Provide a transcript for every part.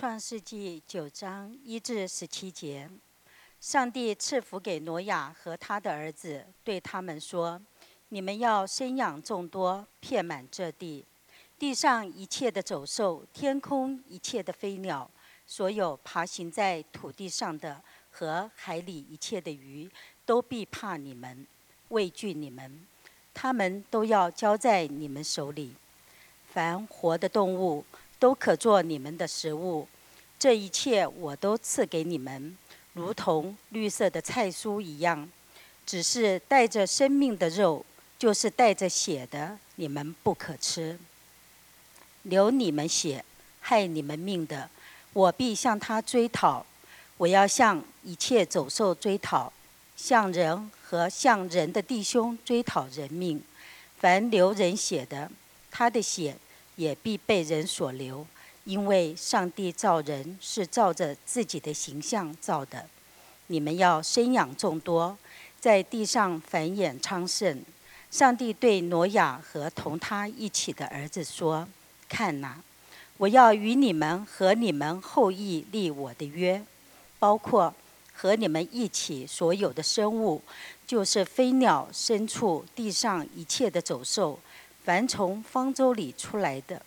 创世纪九章一至十七节，上帝赐福给挪亚和他的儿子，对他们说：“你们要生养众多，遍满这地。地上一切的走兽，天空一切的飞鸟，所有爬行在土地上的和海里一切的鱼，都必怕你们，畏惧你们。他们都要交在你们手里。凡活的动物。”都可做你们的食物，这一切我都赐给你们，如同绿色的菜蔬一样。只是带着生命的肉，就是带着血的，你们不可吃。流你们血、害你们命的，我必向他追讨。我要向一切走兽追讨，向人和向人的弟兄追讨人命。凡流人血的，他的血。也必被人所留，因为上帝造人是照着自己的形象造的。你们要生养众多，在地上繁衍昌盛。上帝对挪亚和同他一起的儿子说：“看哪，我要与你们和你们后裔立我的约，包括和你们一起所有的生物，就是飞鸟、牲畜、地上一切的走兽。”凡从方舟里出来的，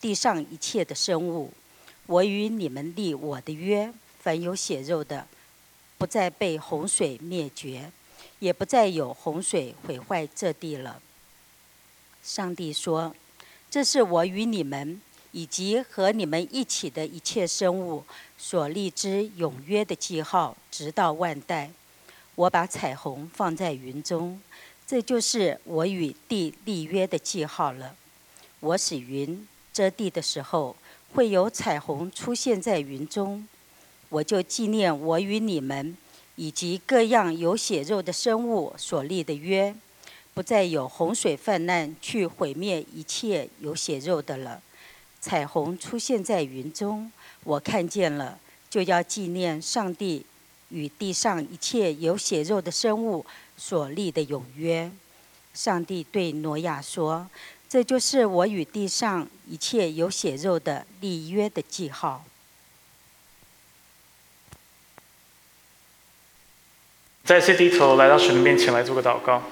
地上一切的生物，我与你们立我的约：凡有血肉的，不再被洪水灭绝，也不再有洪水毁坏这地了。上帝说：“这是我与你们以及和你们一起的一切生物所立之永约的记号，直到万代。我把彩虹放在云中。”这就是我与地立约的记号了。我使云遮地的时候，会有彩虹出现在云中，我就纪念我与你们以及各样有血肉的生物所立的约，不再有洪水泛滥去毁灭一切有血肉的了。彩虹出现在云中，我看见了，就要纪念上帝与地上一切有血肉的生物。所立的永约，上帝对挪亚说：“这就是我与地上一切有血肉的立约的记号。”再次低头来到神的面前来做个祷告。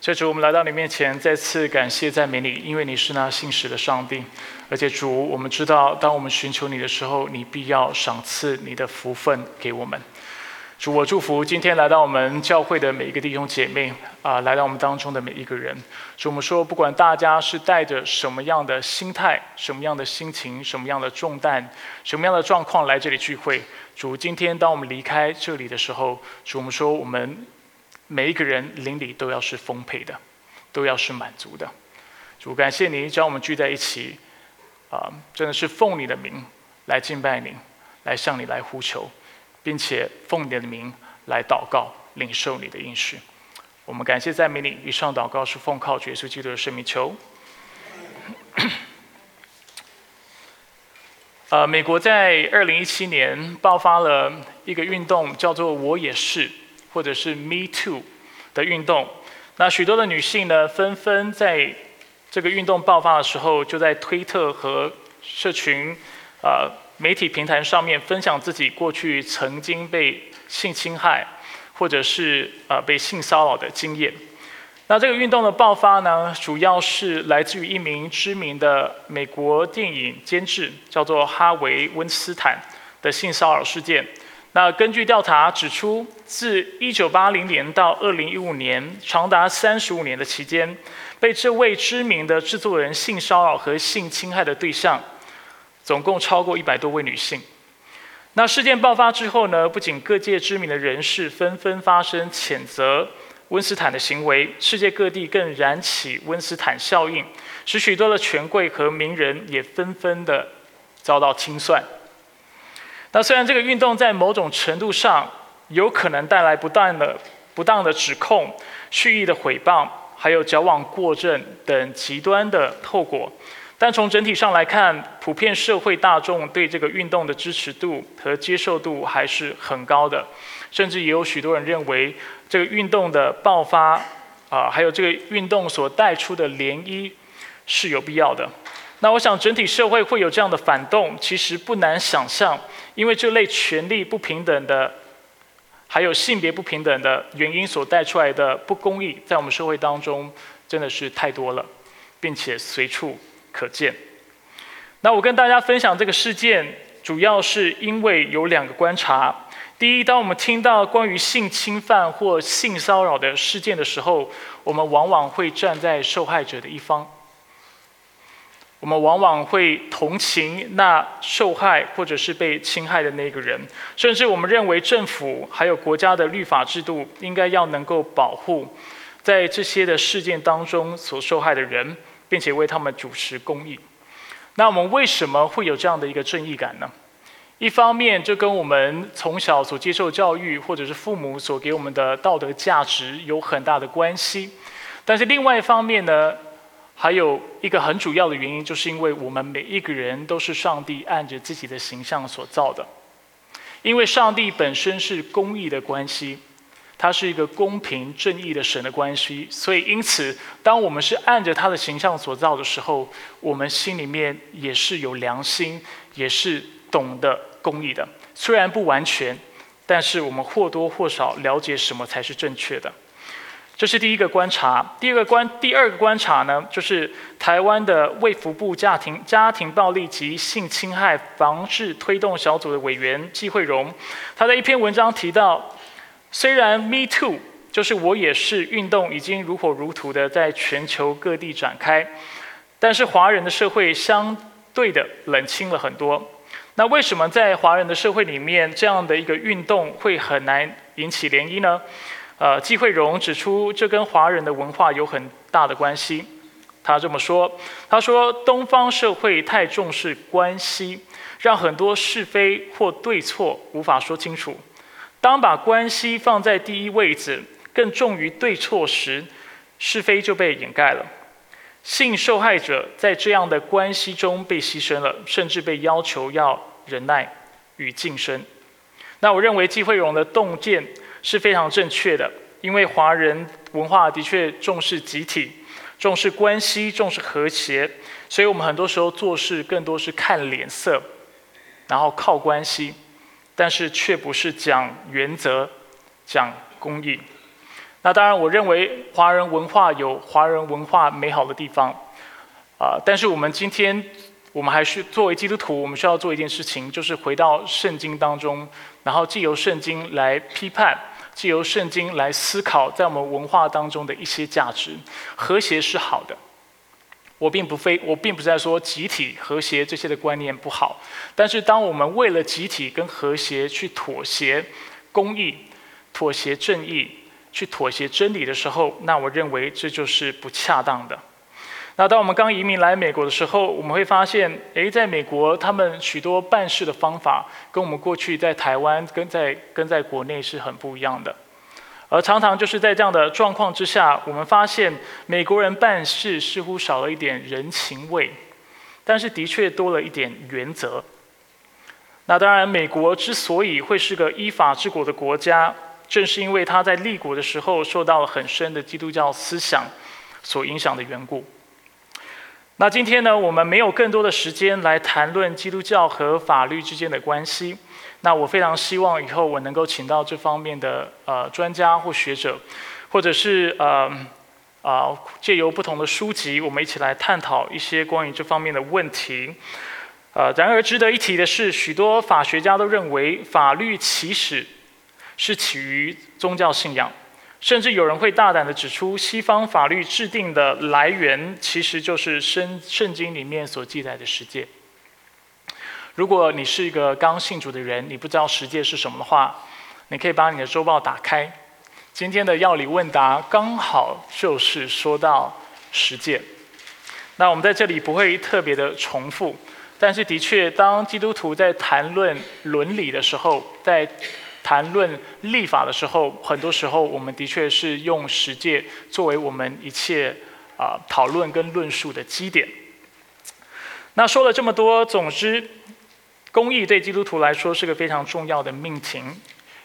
所以主，我们来到你面前，再次感谢赞美你，因为你是那信实的上帝。而且主，我们知道，当我们寻求你的时候，你必要赏赐你的福分给我们。主，我祝福今天来到我们教会的每一个弟兄姐妹啊，来到我们当中的每一个人。主，我们说，不管大家是带着什么样的心态、什么样的心情、什么样的重担、什么样的状况来这里聚会，主，今天当我们离开这里的时候，主，我们说，我们每一个人灵里都要是丰沛的，都要是满足的。主，感谢你将我们聚在一起，啊，真的是奉你的名来敬拜你，来向你来呼求。并且奉你的名来祷告，领受你的应许。我们感谢赞美你。以上祷告是奉靠耶稣基督的圣名求。呃，美国在二零一七年爆发了一个运动，叫做“我也是”或者是 “Me Too” 的运动。那许多的女性呢，纷纷在这个运动爆发的时候，就在推特和社群啊。媒体平台上面分享自己过去曾经被性侵害，或者是呃被性骚扰的经验。那这个运动的爆发呢，主要是来自于一名知名的美国电影监制，叫做哈维·温斯坦的性骚扰事件。那根据调查指出，自1980年到2015年，长达35年的期间，被这位知名的制作人性骚扰和性侵害的对象。总共超过一百多位女性。那事件爆发之后呢？不仅各界知名的人士纷纷发声谴责温斯坦的行为，世界各地更燃起温斯坦效应，使许多的权贵和名人也纷纷的遭到清算。那虽然这个运动在某种程度上有可能带来不断的不当的指控、蓄意的诽谤，还有矫枉过正等极端的后果。但从整体上来看，普遍社会大众对这个运动的支持度和接受度还是很高的，甚至也有许多人认为，这个运动的爆发，啊，还有这个运动所带出的涟漪是有必要的。那我想整体社会会有这样的反动，其实不难想象，因为这类权力不平等的，还有性别不平等的原因所带出来的不公义，在我们社会当中真的是太多了，并且随处可见。那我跟大家分享这个事件，主要是因为有两个观察。第一，当我们听到关于性侵犯或性骚扰的事件的时候，我们往往会站在受害者的一方。我们往往会同情那受害或者是被侵害的那个人，甚至我们认为政府还有国家的律法制度应该要能够保护在这些的事件当中所受害的人，并且为他们主持公义。那我们为什么会有这样的一个正义感呢？一方面，这跟我们从小所接受教育或者是父母所给我们的道德价值有很大的关系。但是另外一方面呢？还有一个很主要的原因，就是因为我们每一个人都是上帝按着自己的形象所造的。因为上帝本身是公义的关系，它是一个公平正义的神的关系，所以因此，当我们是按着他的形象所造的时候，我们心里面也是有良心，也是懂得公义的。虽然不完全，但是我们或多或少了解什么才是正确的。这是第一个观察。第二个观，第二个观察呢，就是台湾的卫福部家庭家庭暴力及性侵害防治推动小组的委员季慧荣，他在一篇文章提到，虽然 Me Too 就是我也是运动已经如火如荼的在全球各地展开，但是华人的社会相对的冷清了很多。那为什么在华人的社会里面，这样的一个运动会很难引起涟漪呢？呃，季慧荣指出，这跟华人的文化有很大的关系。他这么说：“他说，东方社会太重视关系，让很多是非或对错无法说清楚。当把关系放在第一位置，更重于对错时，是非就被掩盖了。性受害者在这样的关系中被牺牲了，甚至被要求要忍耐与晋升。那我认为季慧荣的洞见。”是非常正确的，因为华人文化的确重视集体、重视关系、重视和谐，所以我们很多时候做事更多是看脸色，然后靠关系，但是却不是讲原则、讲公义。那当然，我认为华人文化有华人文化美好的地方，啊，但是我们今天，我们还是作为基督徒，我们需要做一件事情，就是回到圣经当中。然后，借由圣经来批判，借由圣经来思考，在我们文化当中的一些价值。和谐是好的，我并不非我并不在说集体和谐这些的观念不好。但是，当我们为了集体跟和谐去妥协公义、妥协正义、去妥协真理的时候，那我认为这就是不恰当的。那当我们刚移民来美国的时候，我们会发现，诶，在美国他们许多办事的方法跟我们过去在台湾跟在跟在国内是很不一样的，而常常就是在这样的状况之下，我们发现美国人办事似乎少了一点人情味，但是的确多了一点原则。那当然，美国之所以会是个依法治国的国家，正是因为他在立国的时候受到了很深的基督教思想所影响的缘故。那今天呢，我们没有更多的时间来谈论基督教和法律之间的关系。那我非常希望以后我能够请到这方面的呃专家或学者，或者是呃啊借由不同的书籍，我们一起来探讨一些关于这方面的问题。呃，然而值得一提的是，许多法学家都认为法律起始是起于宗教信仰。甚至有人会大胆地指出，西方法律制定的来源其实就是圣圣经里面所记载的十诫。如果你是一个刚信主的人，你不知道十诫是什么的话，你可以把你的周报打开。今天的药理问答刚好就是说到十诫。那我们在这里不会特别的重复，但是的确，当基督徒在谈论伦理的时候，在谈论立法的时候，很多时候我们的确是用实践作为我们一切啊讨论跟论述的基点。那说了这么多，总之，公益对基督徒来说是个非常重要的命题，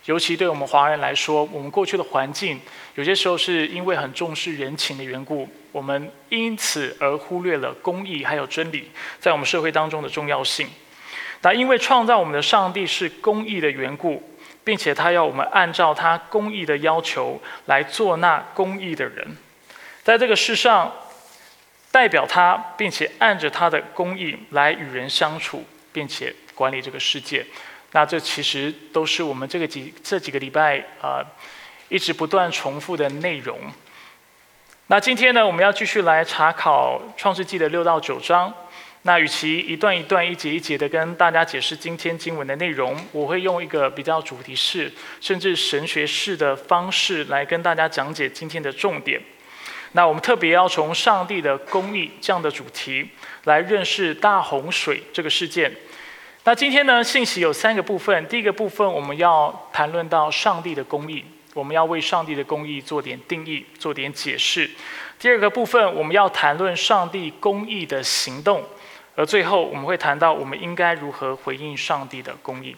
尤其对我们华人来说，我们过去的环境有些时候是因为很重视人情的缘故，我们因此而忽略了公义还有真理在我们社会当中的重要性。那因为创造我们的上帝是公义的缘故，并且他要我们按照他公义的要求来做那公义的人，在这个世上代表他，并且按着他的公义来与人相处，并且管理这个世界。那这其实都是我们这个几这几个礼拜啊，一直不断重复的内容。那今天呢，我们要继续来查考创世纪的六到九章。那与其一段一段、一节一节的跟大家解释今天经文的内容，我会用一个比较主题式，甚至神学式的方式来跟大家讲解今天的重点。那我们特别要从上帝的公义这样的主题来认识大洪水这个事件。那今天呢，信息有三个部分。第一个部分，我们要谈论到上帝的公义，我们要为上帝的公义做点定义，做点解释。第二个部分，我们要谈论上帝公义的行动，而最后我们会谈到我们应该如何回应上帝的公义。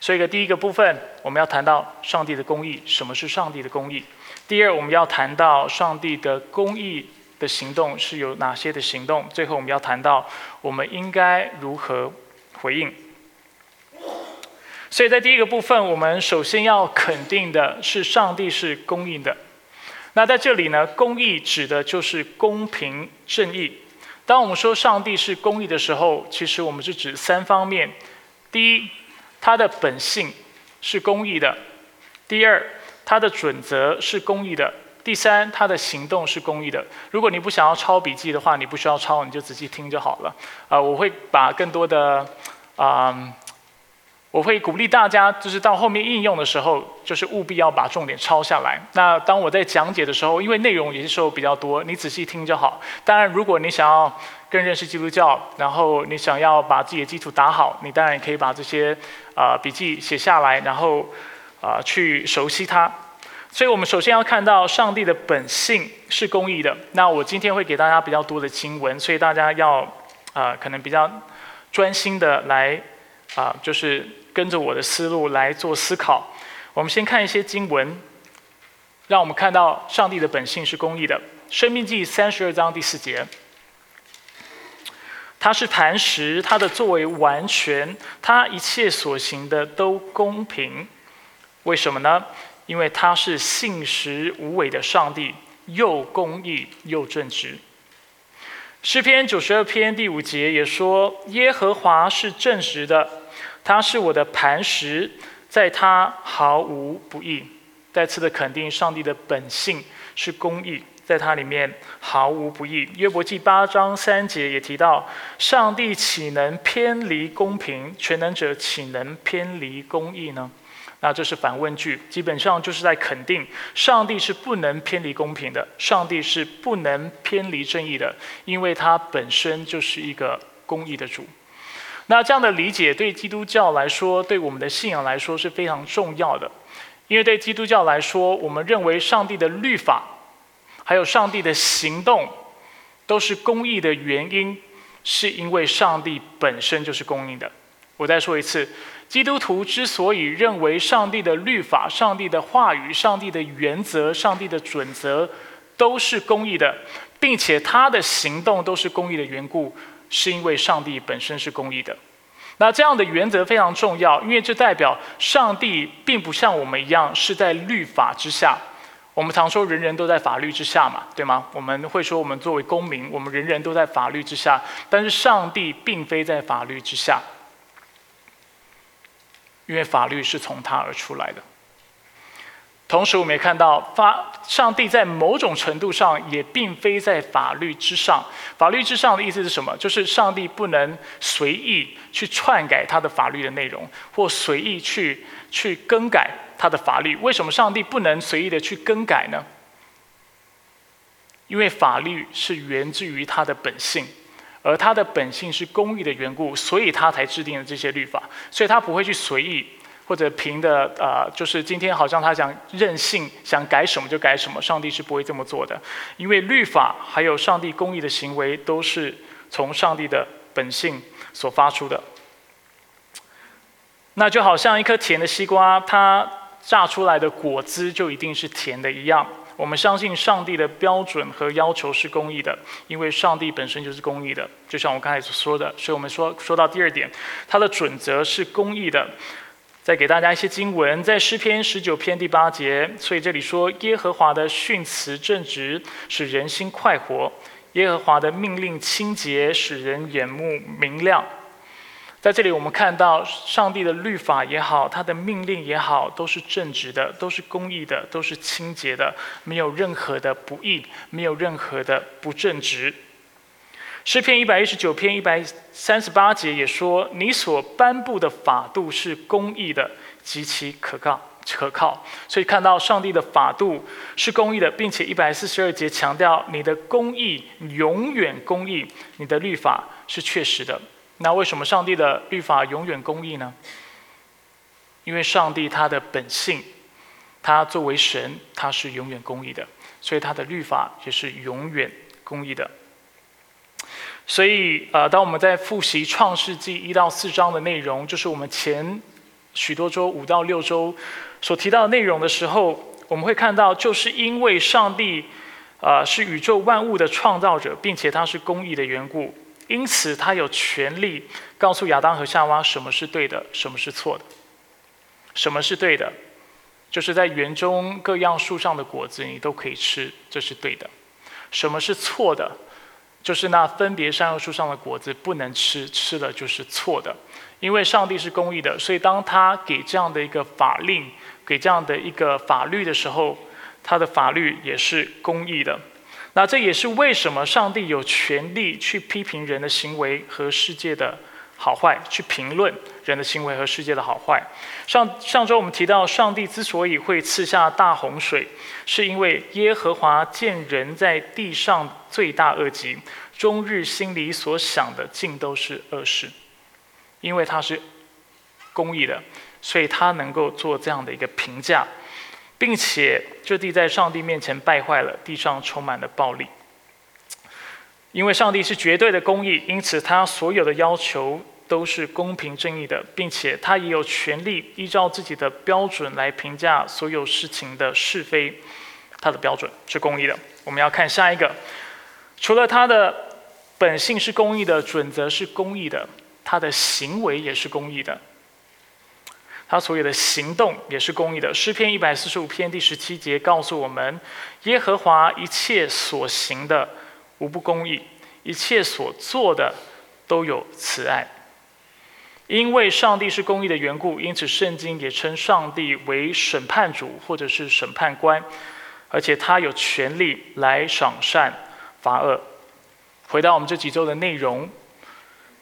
所以，个第一个部分，我们要谈到上帝的公义，什么是上帝的公义？第二，我们要谈到上帝的公义的行动是有哪些的行动？最后，我们要谈到我们应该如何。回应，所以在第一个部分，我们首先要肯定的是上帝是公义的。那在这里呢，公义指的就是公平正义。当我们说上帝是公义的时候，其实我们是指三方面：第一，他的本性是公义的；第二，他的准则是公义的。第三，他的行动是公益的。如果你不想要抄笔记的话，你不需要抄，你就仔细听就好了。啊，我会把更多的，啊，我会鼓励大家，就是到后面应用的时候，就是务必要把重点抄下来。那当我在讲解的时候，因为内容有些时候比较多，你仔细听就好。当然，如果你想要更认识基督教，然后你想要把自己的基础打好，你当然也可以把这些啊笔记写下来，然后啊去熟悉它。所以我们首先要看到上帝的本性是公义的。那我今天会给大家比较多的经文，所以大家要啊，可能比较专心的来啊，就是跟着我的思路来做思考。我们先看一些经文，让我们看到上帝的本性是公义的。生命记三十二章第四节，他是磐石，他的作为完全，他一切所行的都公平。为什么呢？因为他是信实无伪的上帝，又公义又正直。诗篇九十二篇第五节也说：“耶和华是正直的，他是我的磐石，在他毫无不义。”再次的肯定上帝的本性是公义，在他里面毫无不义。约伯记八章三节也提到：“上帝岂能偏离公平？全能者岂能偏离公义呢？”那这是反问句，基本上就是在肯定上帝是不能偏离公平的，上帝是不能偏离正义的，因为他本身就是一个公义的主。那这样的理解对基督教来说，对我们的信仰来说是非常重要的，因为对基督教来说，我们认为上帝的律法，还有上帝的行动，都是公义的原因，是因为上帝本身就是公义的。我再说一次。基督徒之所以认为上帝的律法、上帝的话语、上帝的原则、上帝的准则都是公义的，并且他的行动都是公义的缘故，是因为上帝本身是公义的。那这样的原则非常重要，因为这代表上帝并不像我们一样是在律法之下。我们常说人人都在法律之下嘛，对吗？我们会说我们作为公民，我们人人都在法律之下，但是上帝并非在法律之下。因为法律是从他而出来的，同时我们也看到，法上帝在某种程度上也并非在法律之上。法律之上的意思是什么？就是上帝不能随意去篡改他的法律的内容，或随意去去更改他的法律。为什么上帝不能随意的去更改呢？因为法律是源自于他的本性。而他的本性是公义的缘故，所以他才制定了这些律法，所以他不会去随意或者凭的呃，就是今天好像他想任性，想改什么就改什么。上帝是不会这么做的，因为律法还有上帝公义的行为都是从上帝的本性所发出的。那就好像一颗甜的西瓜，它榨出来的果汁就一定是甜的一样。我们相信上帝的标准和要求是公义的，因为上帝本身就是公义的。就像我刚才所说的，所以我们说说到第二点，它的准则是公义的。再给大家一些经文，在诗篇十九篇第八节，所以这里说耶和华的训词正直，使人心快活；耶和华的命令清洁，使人眼目明亮。在这里，我们看到上帝的律法也好，他的命令也好，都是正直的，都是公义的，都是清洁的，没有任何的不义，没有任何的不正直。诗篇一百一十九篇一百三十八节也说：“你所颁布的法度是公义的，极其可靠。”可靠。所以看到上帝的法度是公义的，并且一百四十二节强调你的公义永远公义，你的律法是确实的。那为什么上帝的律法永远公义呢？因为上帝他的本性，他作为神，他是永远公义的，所以他的律法也是永远公义的。所以，呃，当我们在复习创世纪一到四章的内容，就是我们前许多周五到六周所提到的内容的时候，我们会看到，就是因为上帝，呃，是宇宙万物的创造者，并且他是公义的缘故，因此他有权利告诉亚当和夏娃什么是对的，什么是错的。什么是对的？就是在园中各样树上的果子你都可以吃，这是对的。什么是错的？就是那分别善恶树上的果子不能吃，吃了就是错的。因为上帝是公义的，所以当他给这样的一个法令，给这样的一个法律的时候，他的法律也是公义的。那这也是为什么上帝有权利去批评人的行为和世界的。好坏去评论人的行为和世界的好坏。上上周我们提到，上帝之所以会赐下大洪水，是因为耶和华见人在地上罪大恶极，终日心里所想的尽都是恶事。因为他是公义的，所以他能够做这样的一个评价，并且这地在上帝面前败坏了，地上充满了暴力。因为上帝是绝对的公义，因此他所有的要求都是公平正义的，并且他也有权利依照自己的标准来评价所有事情的是非。他的标准是公义的。我们要看下一个，除了他的本性是公义的，准则是公义的，他的行为也是公义的。他所有的行动也是公义的。诗篇一百四十五篇第十七节告诉我们，耶和华一切所行的。无不公义，一切所做的都有慈爱。因为上帝是公义的缘故，因此圣经也称上帝为审判主或者是审判官，而且他有权利来赏善罚恶。回到我们这几周的内容，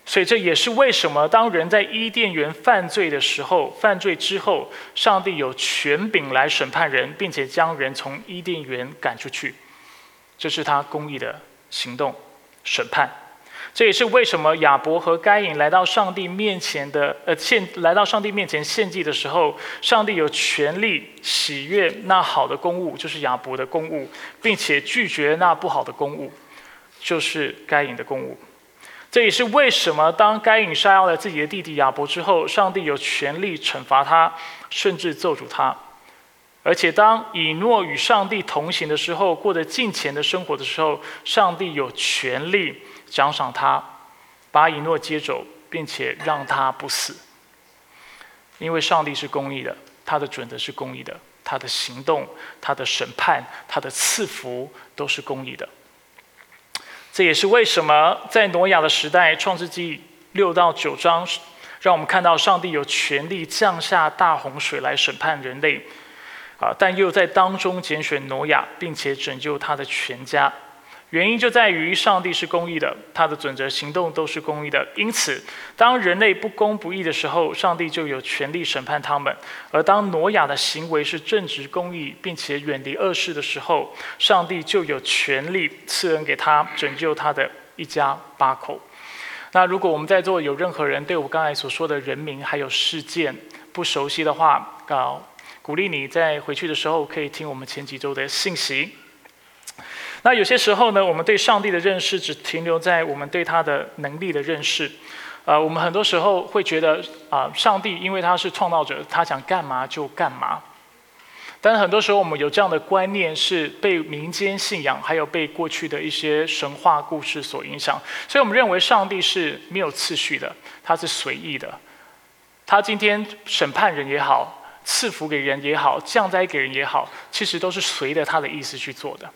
所以这也是为什么当人在伊甸园犯罪的时候，犯罪之后，上帝有权柄来审判人，并且将人从伊甸园赶出去，这是他公义的。行动审判，这也是为什么亚伯和该隐来到上帝面前的呃献来到上帝面前献祭的时候，上帝有权利喜悦那好的公物，就是亚伯的公物，并且拒绝那不好的公物，就是该隐的公物。这也是为什么当该隐杀掉了自己的弟弟亚伯之后，上帝有权利惩罚他，甚至咒诅他。而且，当以诺与上帝同行的时候，过着敬虔的生活的时候，上帝有权利奖赏他，把以诺接走，并且让他不死。因为上帝是公义的，他的准则是公义的，他的行动、他的审判、他的赐福都是公义的。这也是为什么在挪亚的时代，《创世纪》六到九章，让我们看到上帝有权利降下大洪水来审判人类。啊！但又在当中拣选挪亚，并且拯救他的全家，原因就在于上帝是公义的，他的准则行动都是公义的。因此，当人类不公不义的时候，上帝就有权利审判他们；而当挪亚的行为是正直公义，并且远离恶事的时候，上帝就有权利赐恩给他，拯救他的一家八口。那如果我们在座有任何人对我刚才所说的人名还有事件不熟悉的话，啊。鼓励你在回去的时候可以听我们前几周的信息。那有些时候呢，我们对上帝的认识只停留在我们对他的能力的认识，呃，我们很多时候会觉得啊，上帝因为他是创造者，他想干嘛就干嘛。但是很多时候我们有这样的观念，是被民间信仰还有被过去的一些神话故事所影响，所以我们认为上帝是没有次序的，他是随意的。他今天审判人也好，赐福给人也好，降灾给人也好，其实都是随着他的意思去做的。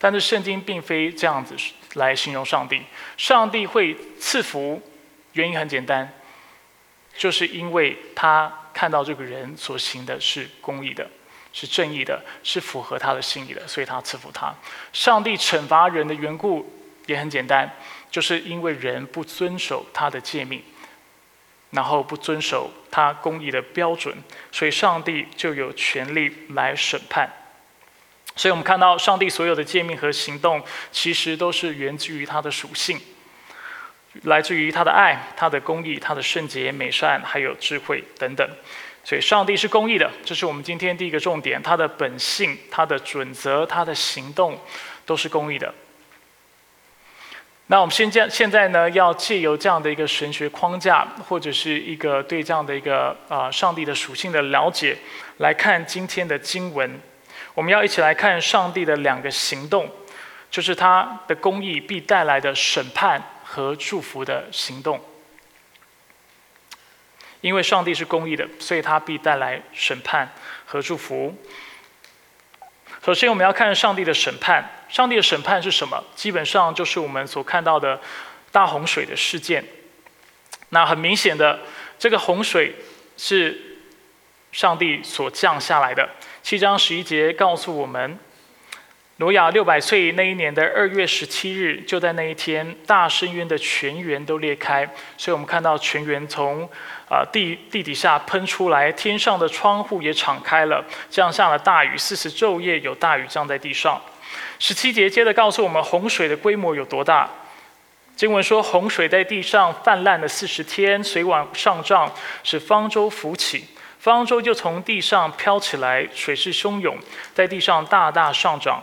但是圣经并非这样子来形容上帝，上帝会赐福。原因很简单，就是因为他看到这个人所行的是公义的，是正义的，是符合他的心意的，所以他赐福他。上帝惩罚人的缘故也很简单，就是因为人不遵守他的诫命，然后不遵守他公义的标准，所以上帝就有权利来审判。所以我们看到上帝所有的诫命和行动，其实都是源自于他的属性。来自于他的爱、他的公义、他的圣洁、美善，还有智慧等等。所以，上帝是公义的，这是我们今天第一个重点。他的本性、他的准则、他的行动，都是公义的。那我们现在现在呢，要借由这样的一个神学框架，或者是一个对这样的一个啊上帝的属性的了解，来看今天的经文。我们要一起来看上帝的两个行动，就是他的公义必带来的审判。和祝福的行动，因为上帝是公义的，所以他必带来审判和祝福。首先，我们要看上帝的审判。上帝的审判是什么？基本上就是我们所看到的大洪水的事件。那很明显的，这个洪水是上帝所降下来的。七章十一节告诉我们。挪亚六百岁那一年的二月十七日，就在那一天，大深渊的泉源都裂开，所以我们看到泉源从啊地地底下喷出来，天上的窗户也敞开了，降下了大雨，四十昼夜有大雨降在地上。十七节接着告诉我们洪水的规模有多大。经文说，洪水在地上泛滥了四十天，水往上涨，使方舟浮起，方舟就从地上飘起来，水势汹涌，在地上大大上涨。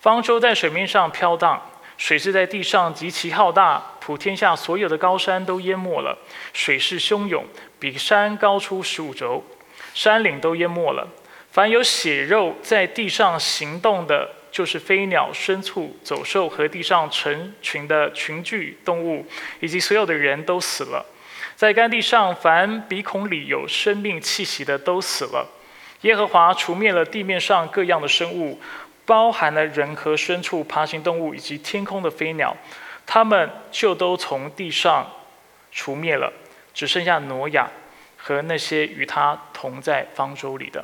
方舟在水面上飘荡，水势在地上极其浩大，普天下所有的高山都淹没了。水势汹涌，比山高出十五轴，山岭都淹没了。凡有血肉在地上行动的，就是飞鸟、牲畜、走兽和地上成群的群聚动物，以及所有的人都死了。在干地上，凡鼻孔里有生命气息的都死了。耶和华除灭了地面上各样的生物。包含了人和牲畜、爬行动物以及天空的飞鸟，他们就都从地上除灭了，只剩下挪亚和那些与他同在方舟里的。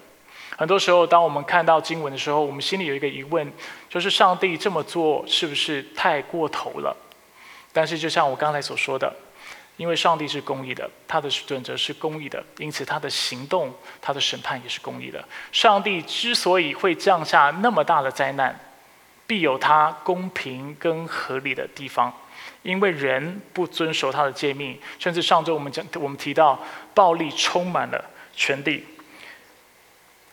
很多时候，当我们看到经文的时候，我们心里有一个疑问，就是上帝这么做是不是太过头了？但是，就像我刚才所说的。因为上帝是公义的，他的准则是公义的，因此他的行动、他的审判也是公义的。上帝之所以会降下那么大的灾难，必有他公平跟合理的地方。因为人不遵守他的诫命，甚至上周我们讲，我们提到暴力充满了全地。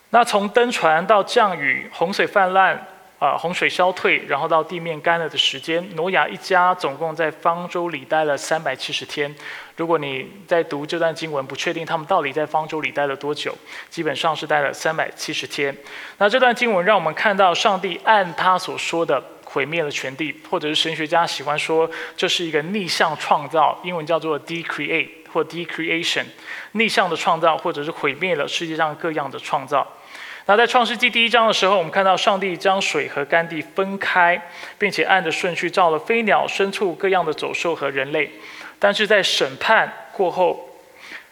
那从登船到降雨、洪水泛滥。啊，洪水消退，然后到地面干了的时间，挪亚一家总共在方舟里待了三百七十天。如果你在读这段经文，不确定他们到底在方舟里待了多久，基本上是待了三百七十天。那这段经文让我们看到，上帝按他所说的毁灭了全地，或者是神学家喜欢说这是一个逆向创造，英文叫做 decreate 或 decreation，逆向的创造，或者是毁灭了世界上各样的创造。那在创世纪第一章的时候，我们看到上帝将水和干地分开，并且按着顺序造了飞鸟、牲畜、各样的走兽和人类。但是在审判过后，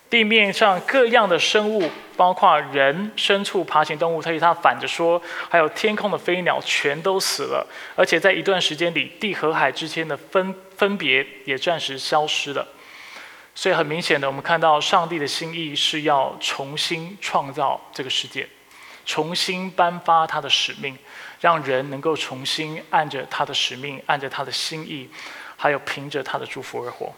地面上各样的生物，包括人、牲畜、爬行动物，他与他反着说，还有天空的飞鸟，全都死了。而且在一段时间里，地和海之间的分分别也暂时消失了。所以很明显的，我们看到上帝的心意是要重新创造这个世界。重新颁发他的使命，让人能够重新按着他的使命，按着他的心意，还有凭着他的祝福而活。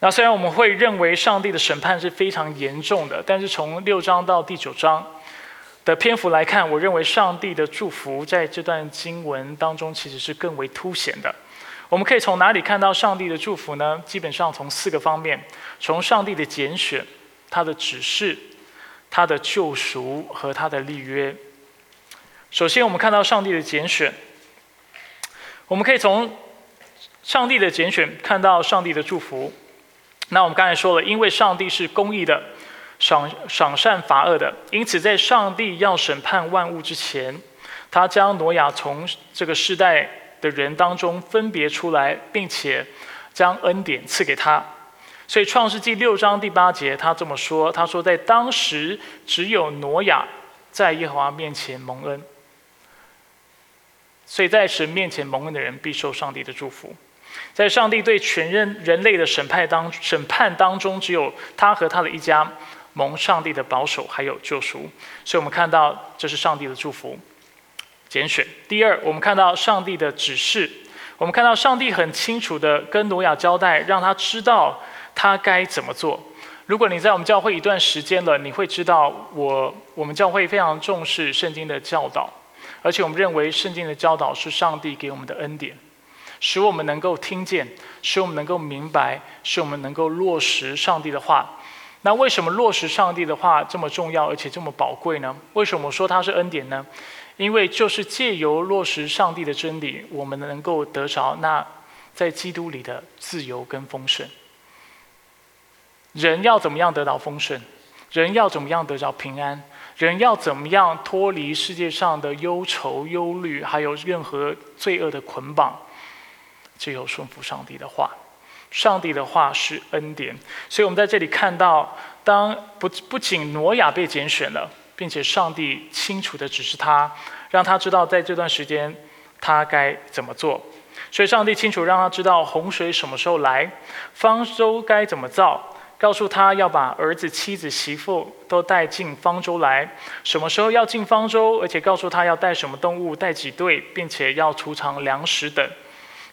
那虽然我们会认为上帝的审判是非常严重的，但是从六章到第九章的篇幅来看，我认为上帝的祝福在这段经文当中其实是更为凸显的。我们可以从哪里看到上帝的祝福呢？基本上从四个方面：从上帝的拣选、他的指示、他的救赎和他的立约。首先，我们看到上帝的拣选，我们可以从上帝的拣选看到上帝的祝福。那我们刚才说了，因为上帝是公义的，赏赏善罚恶的，因此在上帝要审判万物之前，他将挪亚从这个世代的人当中分别出来，并且将恩典赐给他。所以创世纪六章第八节，他这么说：“他说，在当时只有挪亚在耶和华面前蒙恩。所以在神面前蒙恩的人，必受上帝的祝福。”在上帝对全人人类的审判当审判当中，只有他和他的一家蒙上帝的保守还有救赎，所以我们看到这是上帝的祝福拣选。第二，我们看到上帝的指示，我们看到上帝很清楚的跟挪亚交代，让他知道他该怎么做。如果你在我们教会一段时间了，你会知道我我们教会非常重视圣经的教导，而且我们认为圣经的教导是上帝给我们的恩典。使我们能够听见，使我们能够明白，使我们能够落实上帝的话。那为什么落实上帝的话这么重要，而且这么宝贵呢？为什么说它是恩典呢？因为就是借由落实上帝的真理，我们能够得着那在基督里的自由跟丰盛。人要怎么样得到丰盛？人要怎么样得到平安？人要怎么样脱离世界上的忧愁、忧虑，还有任何罪恶的捆绑？只有顺服上帝的话，上帝的话是恩典，所以我们在这里看到，当不不仅挪亚被拣选了，并且上帝清楚的指示他，让他知道在这段时间他该怎么做。所以上帝清楚让他知道洪水什么时候来，方舟该怎么造，告诉他要把儿子、妻子、媳妇都带进方舟来，什么时候要进方舟，而且告诉他要带什么动物，带几对，并且要储藏粮食等。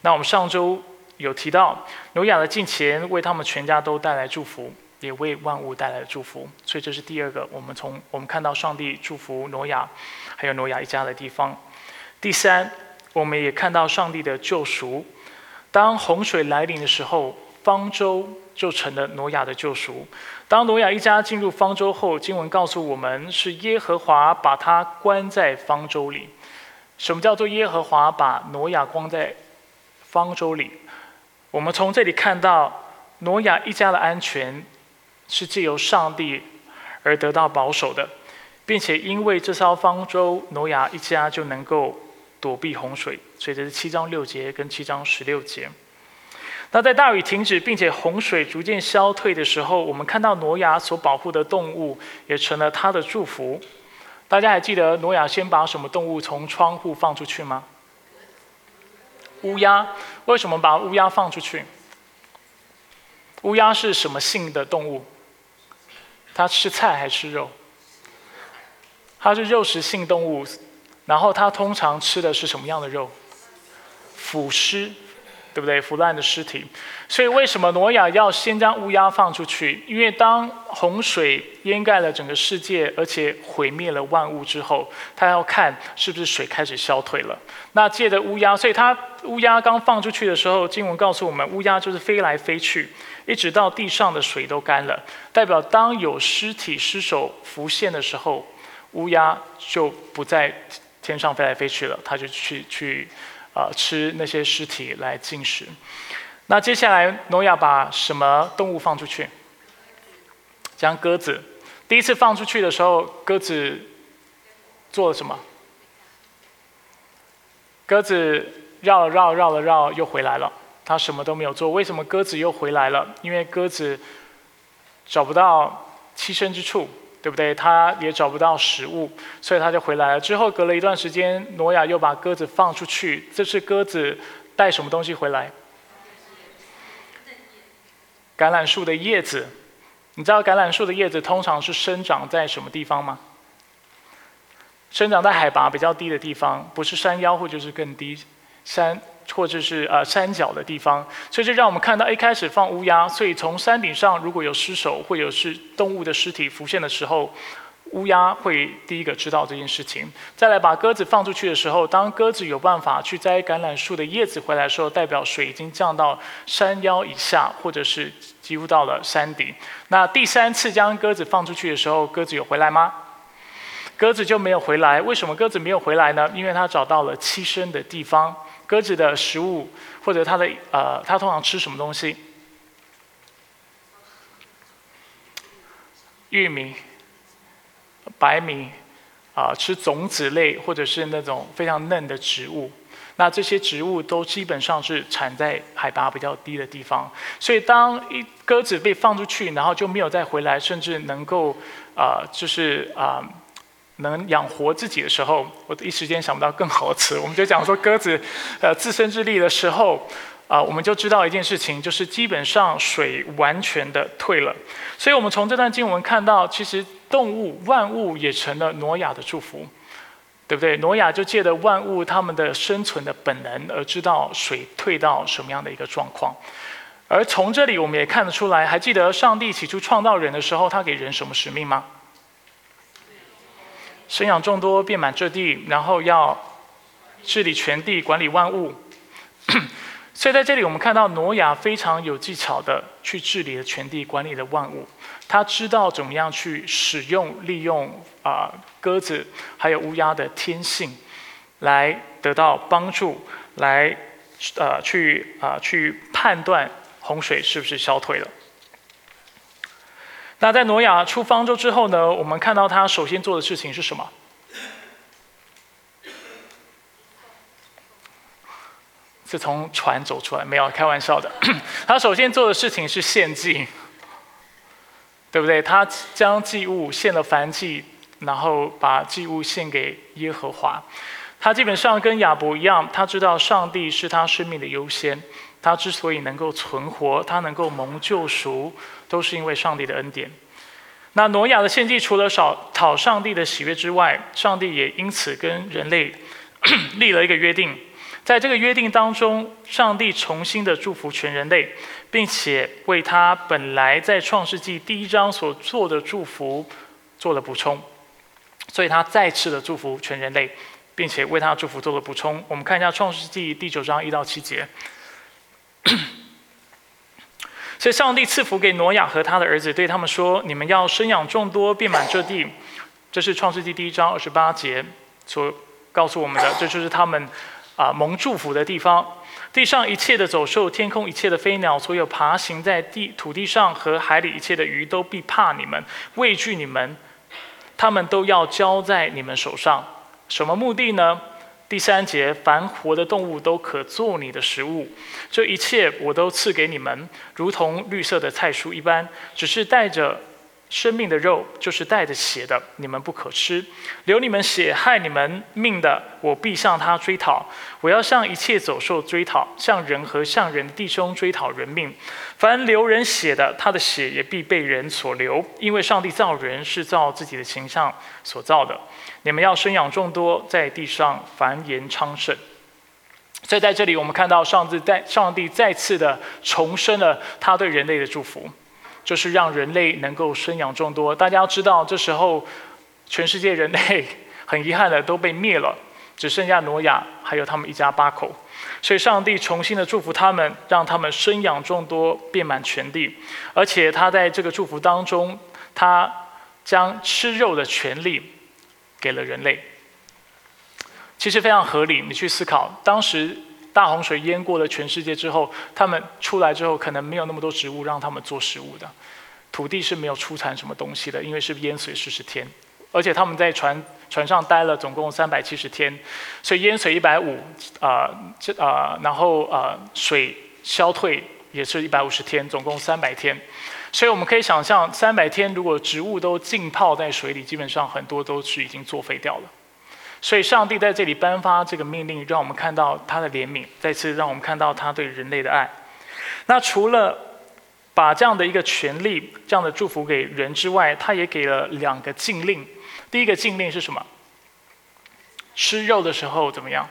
那我们上周有提到，挪亚的近前为他们全家都带来祝福，也为万物带来了祝福，所以这是第二个我们从我们看到上帝祝福挪亚，还有挪亚一家的地方。第三，我们也看到上帝的救赎。当洪水来临的时候，方舟就成了挪亚的救赎。当挪亚一家进入方舟后，经文告诉我们，是耶和华把他关在方舟里。什么叫做耶和华把挪亚关在？方舟里，我们从这里看到挪亚一家的安全是借由上帝而得到保守的，并且因为这艘方舟，挪亚一家就能够躲避洪水。所以这是七章六节跟七章十六节。那在大雨停止并且洪水逐渐消退的时候，我们看到挪亚所保护的动物也成了他的祝福。大家还记得挪亚先把什么动物从窗户放出去吗？乌鸦为什么把乌鸦放出去？乌鸦是什么性的动物？它吃菜还吃肉？它是肉食性动物，然后它通常吃的是什么样的肉？腐尸。对不对？腐烂的尸体，所以为什么挪亚要先将乌鸦放出去？因为当洪水淹盖了整个世界，而且毁灭了万物之后，他要看是不是水开始消退了。那借着乌鸦，所以他乌鸦刚放出去的时候，经文告诉我们，乌鸦就是飞来飞去，一直到地上的水都干了，代表当有尸体尸首浮现的时候，乌鸦就不在天上飞来飞去了，它就去去。啊，吃那些尸体来进食。那接下来，挪亚把什么动物放出去？将鸽子。第一次放出去的时候，鸽子做了什么？鸽子绕了绕绕了绕，又回来了。它什么都没有做。为什么鸽子又回来了？因为鸽子找不到栖身之处。对不对？他也找不到食物，所以他就回来了。之后隔了一段时间，挪亚又把鸽子放出去。这次鸽子带什么东西回来？橄榄树的叶子。你知道橄榄树的叶子通常是生长在什么地方吗？生长在海拔比较低的地方，不是山腰或者是更低山。或者是呃山脚的地方，所以这让我们看到一开始放乌鸦，所以从山顶上如果有尸首或者是动物的尸体浮现的时候，乌鸦会第一个知道这件事情。再来把鸽子放出去的时候，当鸽子有办法去摘橄榄树的叶子回来的时候，代表水已经降到山腰以下，或者是几乎到了山顶。那第三次将鸽子放出去的时候，鸽子有回来吗？鸽子就没有回来。为什么鸽子没有回来呢？因为它找到了栖身的地方。鸽子的食物或者它的呃，它通常吃什么东西？玉米。白米，啊，吃种子类或者是那种非常嫩的植物，那这些植物都基本上是产在海拔比较低的地方。所以当一鸽子被放出去，然后就没有再回来，甚至能够啊，就是啊，能养活自己的时候，我一时间想不到更好的词，我们就讲说鸽子呃自身之力的时候。啊，我们就知道一件事情，就是基本上水完全的退了。所以，我们从这段经文看到，其实动物万物也成了挪亚的祝福，对不对？挪亚就借着万物他们的生存的本能，而知道水退到什么样的一个状况。而从这里，我们也看得出来，还记得上帝起初创造人的时候，他给人什么使命吗？生养众多，遍满这地，然后要治理全地，管理万物。所以在这里，我们看到挪亚非常有技巧的去治理了全地，管理了万物。他知道怎么样去使用、利用啊鸽子还有乌鸦的天性，来得到帮助，来呃去啊去判断洪水是不是消退了。那在挪亚出方舟之后呢，我们看到他首先做的事情是什么？是从船走出来，没有开玩笑的。他首先做的事情是献祭，对不对？他将祭物献了燔祭，然后把祭物献给耶和华。他基本上跟亚伯一样，他知道上帝是他生命的优先。他之所以能够存活，他能够蒙救赎，都是因为上帝的恩典。那挪亚的献祭除了少讨上帝的喜悦之外，上帝也因此跟人类 立了一个约定。在这个约定当中，上帝重新的祝福全人类，并且为他本来在创世纪第一章所做的祝福做了补充，所以他再次的祝福全人类，并且为他祝福做了补充。我们看一下创世纪第九章一到七节。所以上帝赐福给挪亚和他的儿子，对他们说：“你们要生养众多，遍满这地。”这是创世纪第一章二十八节所告诉我们的，这就是他们。啊，蒙祝福的地方，地上一切的走兽，天空一切的飞鸟，所有爬行在地土地上和海里一切的鱼，都必怕你们，畏惧你们，他们都要交在你们手上。什么目的呢？第三节，凡活的动物都可做你的食物，这一切我都赐给你们，如同绿色的菜蔬一般，只是带着。生命的肉就是带着血的，你们不可吃；流你们血害你们命的，我必向他追讨。我要向一切走兽追讨，向人和向人弟兄追讨人命。凡流人血的，他的血也必被人所流，因为上帝造人是造自己的形象所造的。你们要生养众多，在地上繁衍昌盛。所以在这里，我们看到上帝在上帝再次的重申了他对人类的祝福。就是让人类能够生养众多。大家要知道，这时候全世界人类很遗憾的都被灭了，只剩下挪亚还有他们一家八口。所以上帝重新的祝福他们，让他们生养众多，遍满全地。而且他在这个祝福当中，他将吃肉的权利给了人类。其实非常合理，你去思考当时。大洪水淹过了全世界之后，他们出来之后，可能没有那么多植物让他们做食物的，土地是没有出产什么东西的，因为是淹水四十天，而且他们在船船上待了总共三百七十天，所以淹水一百五，啊，这啊，然后啊，水消退也是一百五十天，总共三百天，所以我们可以想象，三百天如果植物都浸泡在水里，基本上很多都是已经作废掉了。所以，上帝在这里颁发这个命令，让我们看到他的怜悯，再次让我们看到他对人类的爱。那除了把这样的一个权利、这样的祝福给人之外，他也给了两个禁令。第一个禁令是什么？吃肉的时候怎么样？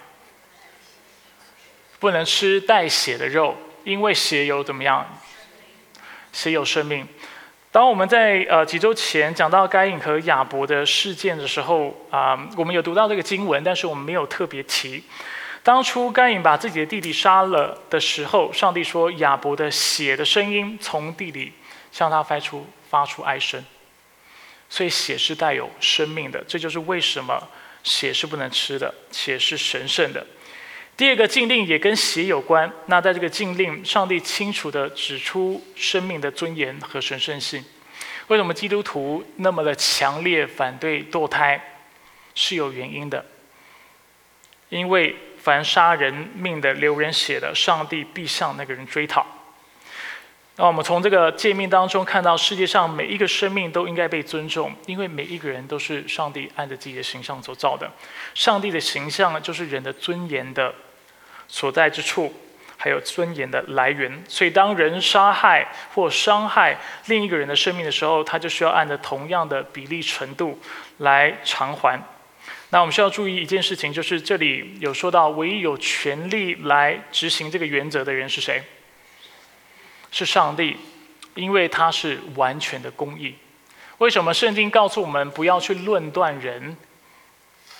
不能吃带血的肉，因为血有怎么样？血有生命。当我们在呃几周前讲到该隐和亚伯的事件的时候啊，我们有读到这个经文，但是我们没有特别提。当初该隐把自己的弟弟杀了的时候，上帝说亚伯的血的声音从地里向他发出发出哀声，所以血是带有生命的，这就是为什么血是不能吃的，血是神圣的。第二个禁令也跟血有关。那在这个禁令，上帝清楚地指出生命的尊严和神圣性。为什么基督徒那么的强烈反对堕胎，是有原因的。因为凡杀人命的、流人血的，上帝必向那个人追讨。那我们从这个诫命当中看到，世界上每一个生命都应该被尊重，因为每一个人都是上帝按着自己的形象所造的。上帝的形象就是人的尊严的。所在之处，还有尊严的来源。所以，当人杀害或伤害另一个人的生命的时候，他就需要按照同样的比例程度来偿还。那我们需要注意一件事情，就是这里有说到，唯一有权利来执行这个原则的人是谁？是上帝，因为他是完全的公义。为什么圣经告诉我们不要去论断人？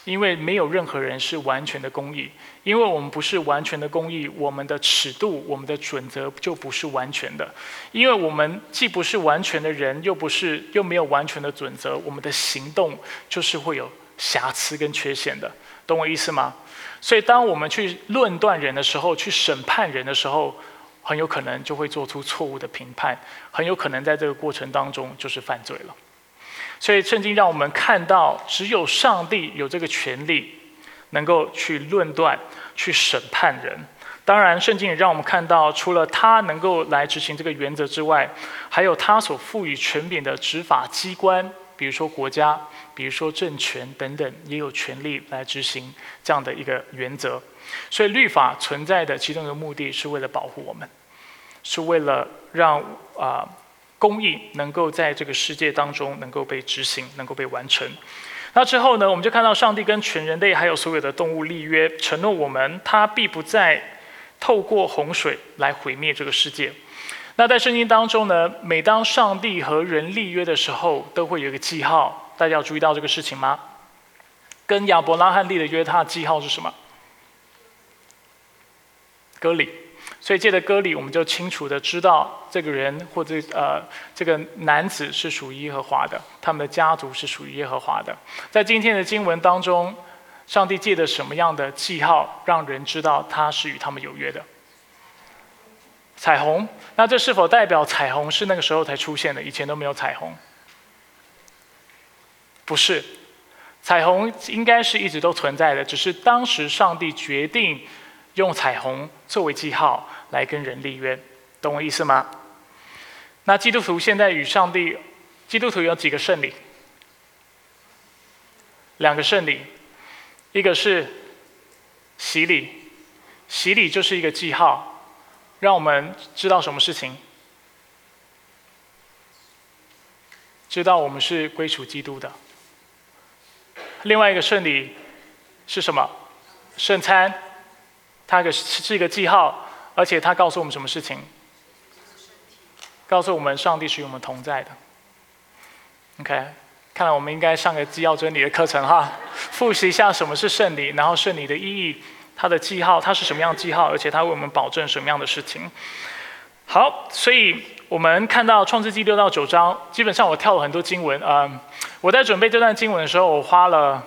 因为没有任何人是完全的公义，因为我们不是完全的公义，我们的尺度、我们的准则就不是完全的。因为我们既不是完全的人，又不是又没有完全的准则，我们的行动就是会有瑕疵跟缺陷的，懂我意思吗？所以，当我们去论断人的时候，去审判人的时候，很有可能就会做出错误的评判，很有可能在这个过程当中就是犯罪了。所以圣经让我们看到，只有上帝有这个权利，能够去论断、去审判人。当然，圣经也让我们看到，除了他能够来执行这个原则之外，还有他所赋予权柄的执法机关，比如说国家、比如说政权等等，也有权利来执行这样的一个原则。所以，律法存在的其中一个目的是为了保护我们，是为了让啊。公义能够在这个世界当中能够被执行，能够被完成。那之后呢，我们就看到上帝跟全人类还有所有的动物立约，承诺我们他必不再透过洪水来毁灭这个世界。那在圣经当中呢，每当上帝和人立约的时候，都会有一个记号，大家要注意到这个事情吗？跟亚伯拉罕立的约，他的记号是什么？割礼。所以借着歌里，我们就清楚的知道这个人或者呃这个男子是属于耶和华的，他们的家族是属于耶和华的。在今天的经文当中，上帝借的什么样的记号，让人知道他是与他们有约的？彩虹。那这是否代表彩虹是那个时候才出现的？以前都没有彩虹？不是，彩虹应该是一直都存在的，只是当时上帝决定。用彩虹作为记号来跟人立约，懂我意思吗？那基督徒现在与上帝，基督徒有几个圣礼？两个圣礼，一个是洗礼，洗礼就是一个记号，让我们知道什么事情，知道我们是归属基督的。另外一个圣礼是什么？圣餐。它个是一个记号，而且它告诉我们什么事情？告诉我们上帝是与我们同在的。OK，看来我们应该上个纪要真理的课程哈，复习一下什么是圣礼，然后圣礼的意义，它的记号，它是什么样的记号，而且它为我们保证什么样的事情。好，所以我们看到创世纪六到九章，基本上我跳了很多经文啊。我在准备这段经文的时候，我花了。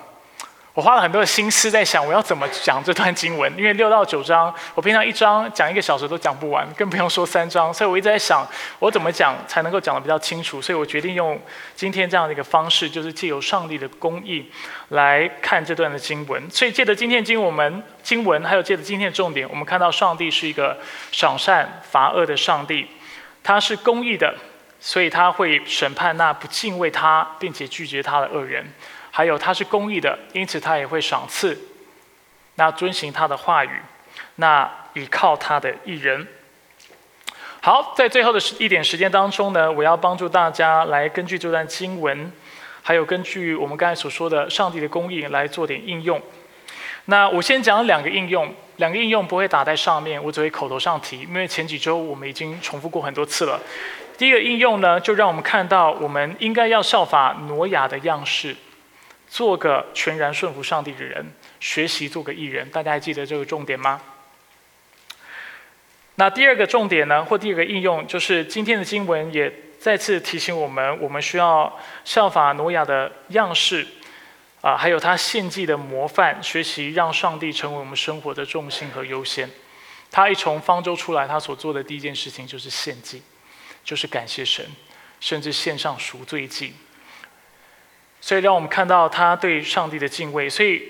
我花了很多的心思在想我要怎么讲这段经文，因为六到九章，我平常一章讲一个小时都讲不完，更不用说三章，所以我一直在想我怎么讲才能够讲得比较清楚，所以我决定用今天这样的一个方式，就是借由上帝的公义来看这段的经文。所以借着今天经我们经文，还有借着今天的重点，我们看到上帝是一个赏善罚恶的上帝，他是公义的，所以他会审判那不敬畏他并且拒绝他的恶人。还有他是公义的，因此他也会赏赐那遵行他的话语，那倚靠他的艺人。好，在最后的一点时间当中呢，我要帮助大家来根据这段经文，还有根据我们刚才所说的上帝的公义来做点应用。那我先讲两个应用，两个应用不会打在上面，我只会口头上提，因为前几周我们已经重复过很多次了。第一个应用呢，就让我们看到我们应该要效法挪亚的样式，做个全然顺服上帝的人，学习做个艺人。大家还记得这个重点吗？那第二个重点呢，或第二个应用，就是今天的经文也再次提醒我们，我们需要效法挪亚的样式，啊，还有他献祭的模范，学习让上帝成为我们生活的重心和优先。他一从方舟出来，他所做的第一件事情就是献祭，就是感谢神，甚至献上赎罪祭。所以让我们看到他对上帝的敬畏。所以。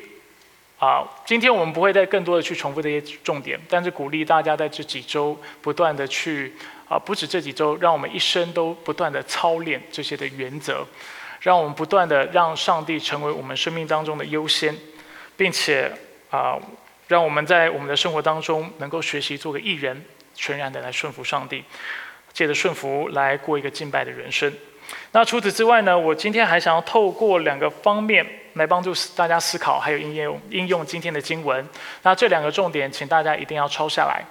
啊，今天我们不会再更多的去重复这些重点，但是鼓励大家在这几周不断的去啊，不止这几周，让我们一生都不断的操练这些的原则，让我们不断的让上帝成为我们生命当中的优先，并且啊，让我们在我们的生活当中能够学习做个艺人，全然的来顺服上帝，借着顺服来过一个敬拜的人生。那除此之外呢？我今天还想要透过两个方面来帮助大家思考，还有应用应用今天的经文。那这两个重点，请大家一定要抄下来。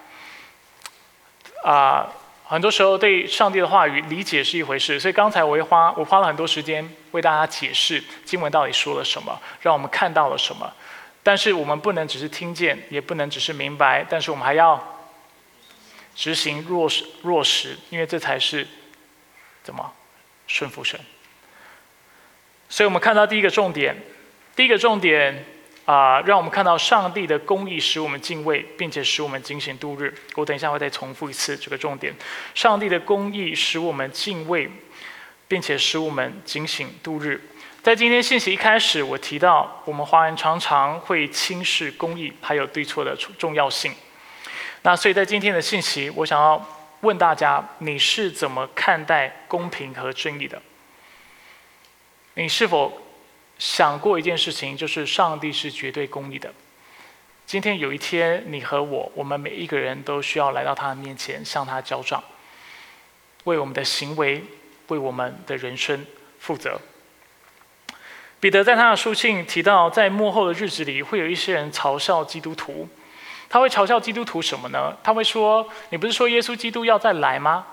啊，很多时候对上帝的话语理解是一回事，所以刚才我会花我花了很多时间为大家解释经文到底说了什么，让我们看到了什么。但是我们不能只是听见，也不能只是明白，但是我们还要执行落实落实，因为这才是怎么？顺服神，所以我们看到第一个重点，第一个重点啊，让我们看到上帝的公义使我们敬畏，并且使我们警醒度日。我等一下会再重复一次这个重点：上帝的公义使我们敬畏，并且使我们警醒度日。在今天信息一开始，我提到我们华人常常会轻视公义还有对错的重要性。那所以在今天的信息，我想要。问大家，你是怎么看待公平和正义的？你是否想过一件事情，就是上帝是绝对公义的？今天有一天，你和我，我们每一个人都需要来到他的面前，向他交账，为我们的行为，为我们的人生负责。彼得在他的书信提到，在幕后的日子里，会有一些人嘲笑基督徒。他会嘲笑基督徒什么呢？他会说：“你不是说耶稣基督要再来吗？”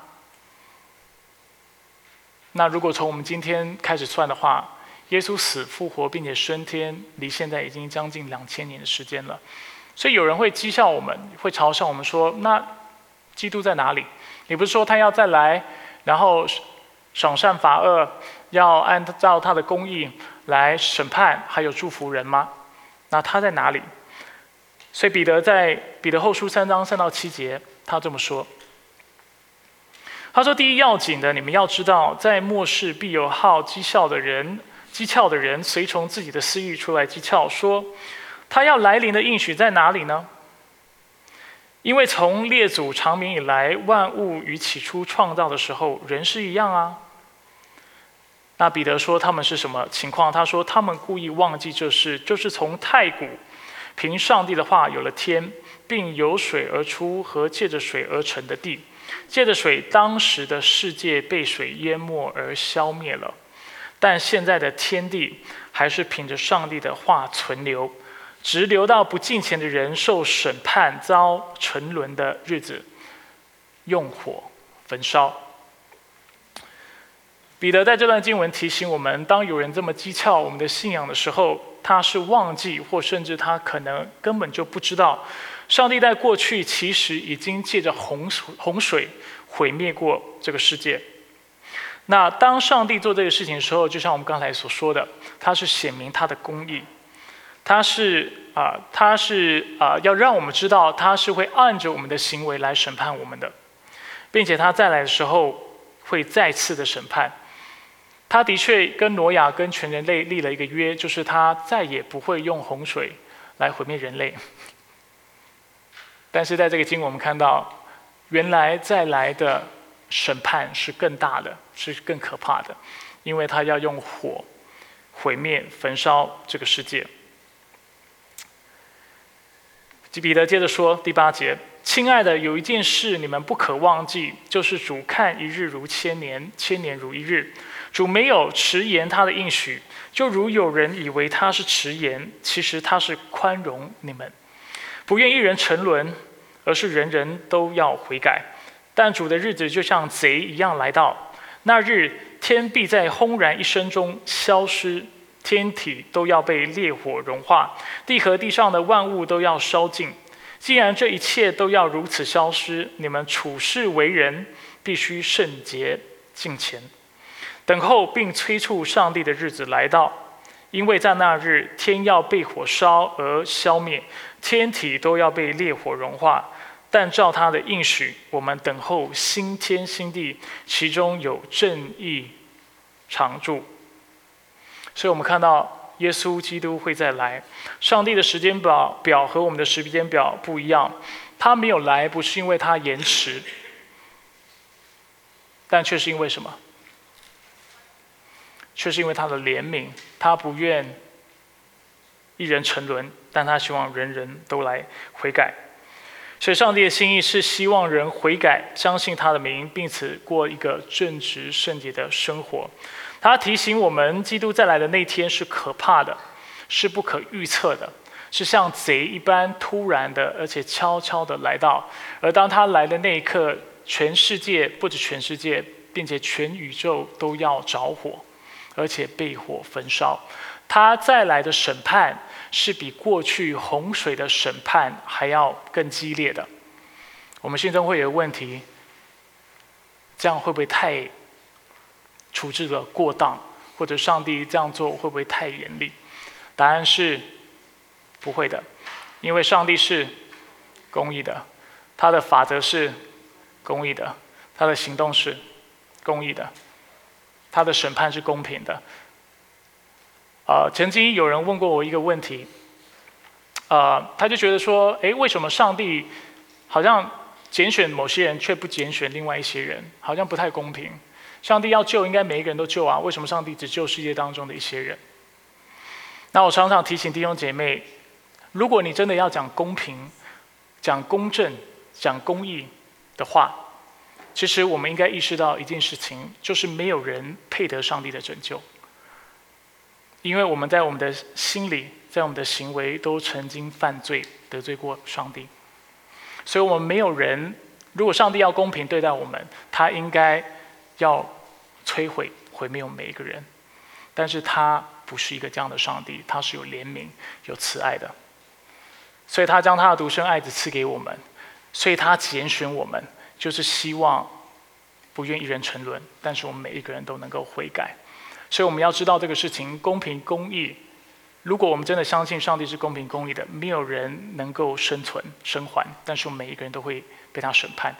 那如果从我们今天开始算的话，耶稣死复活并且升天，离现在已经将近两千年的时间了。所以有人会讥笑我们，会嘲笑我们说：“那基督在哪里？你不是说他要再来，然后赏善罚恶，要按照他的公义来审判，还有祝福人吗？那他在哪里？”所以彼得在彼得后书三章三到七节，他这么说：“他说，第一要紧的，你们要知道，在末世必有好讥笑的人，讥诮的人随从自己的私欲出来讥诮，说他要来临的应许在哪里呢？因为从列祖长明以来，万物与起初创造的时候，人是一样啊。那彼得说他们是什么情况？他说他们故意忘记这事，就是从太古。”凭上帝的话有了天，并由水而出和借着水而成的地，借着水当时的世界被水淹没而消灭了，但现在的天地还是凭着上帝的话存留，直留到不敬虔的人受审判遭沉沦的日子，用火焚烧。彼得在这段经文提醒我们：当有人这么讥诮我们的信仰的时候。他是忘记，或甚至他可能根本就不知道，上帝在过去其实已经借着洪水洪水毁灭过这个世界。那当上帝做这个事情的时候，就像我们刚才所说的，他是显明他的公义，他是啊，他是啊，要让我们知道他是会按着我们的行为来审判我们的，并且他再来的时候会再次的审判。他的确跟挪亚跟全人类立了一个约，就是他再也不会用洪水来毁灭人类。但是在这个经，我们看到，原来再来的审判是更大的，是更可怕的，因为他要用火毁灭、焚烧这个世界。彼得接着说第八节：“亲爱的，有一件事你们不可忘记，就是主看一日如千年，千年如一日。”主没有迟延他的应许，就如有人以为他是迟延，其实他是宽容你们，不愿一人沉沦，而是人人都要悔改。但主的日子就像贼一样来到。那日天必在轰然一声中消失，天体都要被烈火融化，地和地上的万物都要烧尽。既然这一切都要如此消失，你们处世为人必须圣洁敬虔，等候并催促上帝的日子来到，因为在那日天要被火烧而消灭，天体都要被烈火融化。但照他的应许，我们等候新天新地，其中有正义常驻。所以我们看到耶稣基督会再来。上帝的时间表表和我们的时间表不一样，他没有来，不是因为他延迟，但却是因为什么？却是因为他的怜悯，他不愿一人沉沦，但他希望人人都来悔改。所以，上帝的心意是希望人悔改，相信他的名，并且过一个正直圣洁的生活。他提醒我们，基督再来的那天是可怕的，是不可预测的，是像贼一般突然的，而且悄悄的来到。而当他来的那一刻，全世界不止全世界，并且全宇宙都要着火，而且被火焚烧。他再来的审判。是比过去洪水的审判还要更激烈的。我们心中会有问题：这样会不会太处置的过当？或者上帝这样做会不会太严厉？答案是不会的，因为上帝是公义的，他的法则是公义的，他的行动是公义的，他的审判是公平的。啊，曾经有人问过我一个问题，啊，他就觉得说，哎，为什么上帝好像拣选某些人，却不拣选另外一些人，好像不太公平？上帝要救，应该每一个人都救啊，为什么上帝只救世界当中的一些人？那我常常提醒弟兄姐妹，如果你真的要讲公平、讲公正、讲公义的话，其实我们应该意识到一件事情，就是没有人配得上帝的拯救。因为我们在我们的心里，在我们的行为都曾经犯罪得罪过上帝，所以我们没有人。如果上帝要公平对待我们，他应该要摧毁毁灭我们每一个人。但是他不是一个这样的上帝，他是有怜悯、有慈爱的。所以他将他的独生爱子赐给我们，所以他拣选我们，就是希望不愿一人沉沦，但是我们每一个人都能够悔改。所以我们要知道这个事情公平公义。如果我们真的相信上帝是公平公义的，没有人能够生存生还，但是我们每一个人都会被他审判。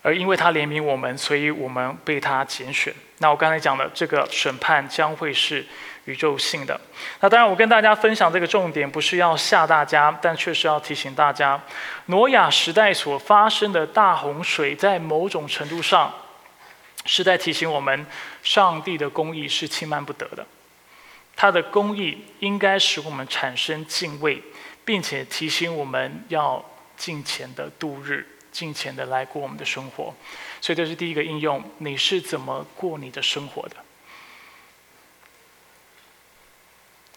而因为他怜悯我们，所以我们被他拣选。那我刚才讲的这个审判将会是宇宙性的。那当然，我跟大家分享这个重点，不是要吓大家，但确实要提醒大家，挪亚时代所发生的大洪水，在某种程度上。是在提醒我们，上帝的公义是轻慢不得的。他的公义应该使我们产生敬畏，并且提醒我们要尽前的度日，尽前的来过我们的生活。所以这是第一个应用。你是怎么过你的生活的？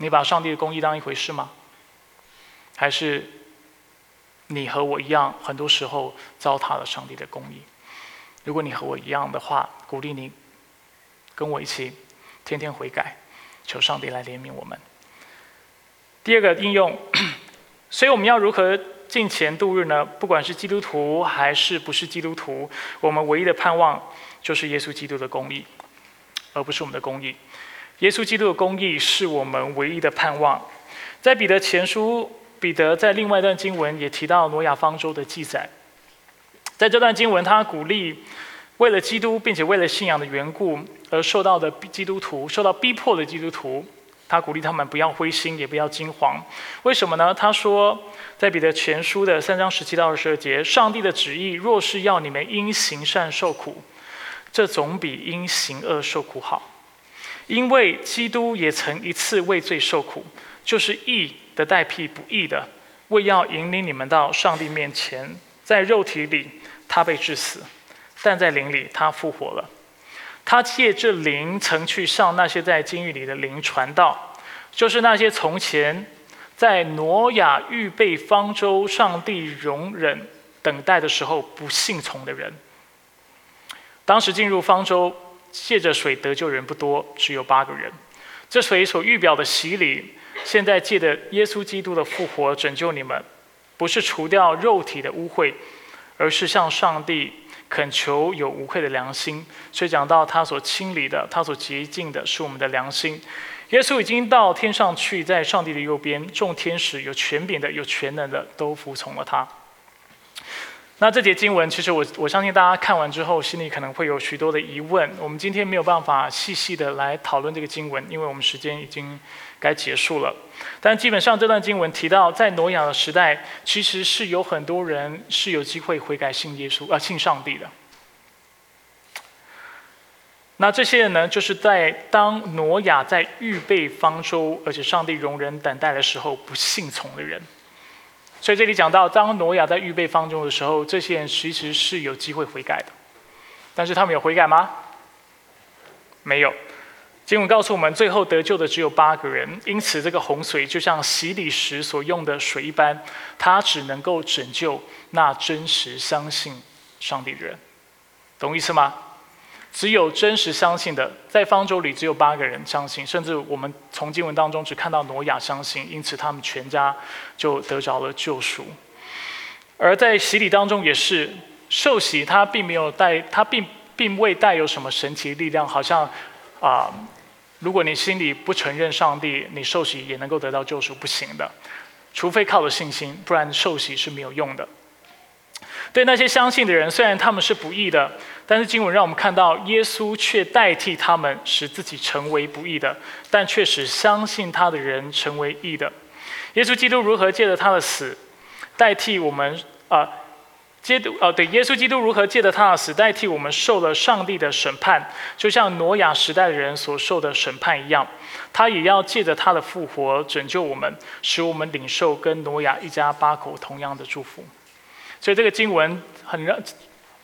你把上帝的公义当一回事吗？还是你和我一样，很多时候糟蹋了上帝的公义？如果你和我一样的话，鼓励你跟我一起天天悔改，求上帝来怜悯我们。第二个应用，所以我们要如何进钱度日呢？不管是基督徒还是不是基督徒，我们唯一的盼望就是耶稣基督的公义，而不是我们的公义。耶稣基督的公义是我们唯一的盼望。在彼得前书，彼得在另外一段经文也提到挪亚方舟的记载。在这段经文，他鼓励为了基督，并且为了信仰的缘故而受到的基督徒，受到逼迫的基督徒，他鼓励他们不要灰心，也不要惊慌。为什么呢？他说，在彼得前书的三章十七到二十二节，上帝的旨意若是要你们因行善受苦，这总比因行恶受苦好。因为基督也曾一次为罪受苦，就是义的代替不义的，为要引领你们到上帝面前，在肉体里。他被致死，但在灵里他复活了。他借这灵曾去向那些在监狱里的灵传道，就是那些从前在挪亚预备方舟、上帝容忍等待的时候不信从的人。当时进入方舟借着水得救人不多，只有八个人。这水所预表的洗礼，现在借着耶稣基督的复活拯救你们，不是除掉肉体的污秽，而是向上帝恳求有无愧的良心。所以讲到他所清理的，他所洁净的是我们的良心。耶稣已经到天上去，在上帝的右边，众天使有权柄的、有全能的都服从了他。那这节经文，其实我我相信大家看完之后，心里可能会有许多的疑问。我们今天没有办法细细的来讨论这个经文，因为我们时间已经该结束了。但基本上这段经文提到，在挪亚的时代，其实是有很多人是有机会悔改信耶稣啊，信上帝的。那这些人呢，就是在当挪亚在预备方舟，而且上帝容忍等待的时候，不信从的人。所以这里讲到，当挪亚在预备方舟的时候，这些人其实是有机会悔改的，但是他们有悔改吗？没有。经文告诉我们，最后得救的只有八个人，因此这个洪水就像洗礼时所用的水一般，它只能够拯救那真实相信上帝的人，懂意思吗？只有真实相信的，在方舟里只有八个人相信，甚至我们从经文当中只看到挪亚相信，因此他们全家就得着了救赎。而在洗礼当中也是受洗，他并没有带，他并并未带有什么神奇力量，好像啊，如果你心里不承认上帝，你受洗也能够得到救赎，不行的，除非靠着信心，不然受洗是没有用的。对那些相信的人，虽然他们是不义的，但是经文让我们看到，耶稣却代替他们，使自己成为不义的，但却使相信他的人成为义的。耶稣基督如何借着他的死，代替我们啊，接呃对，耶稣基督如何借着他的死，代替我们受了上帝的审判，就像挪亚时代的人所受的审判一样，他也要借着他的复活拯救我们，使我们领受跟挪亚一家八口同样的祝福。所以这个经文很让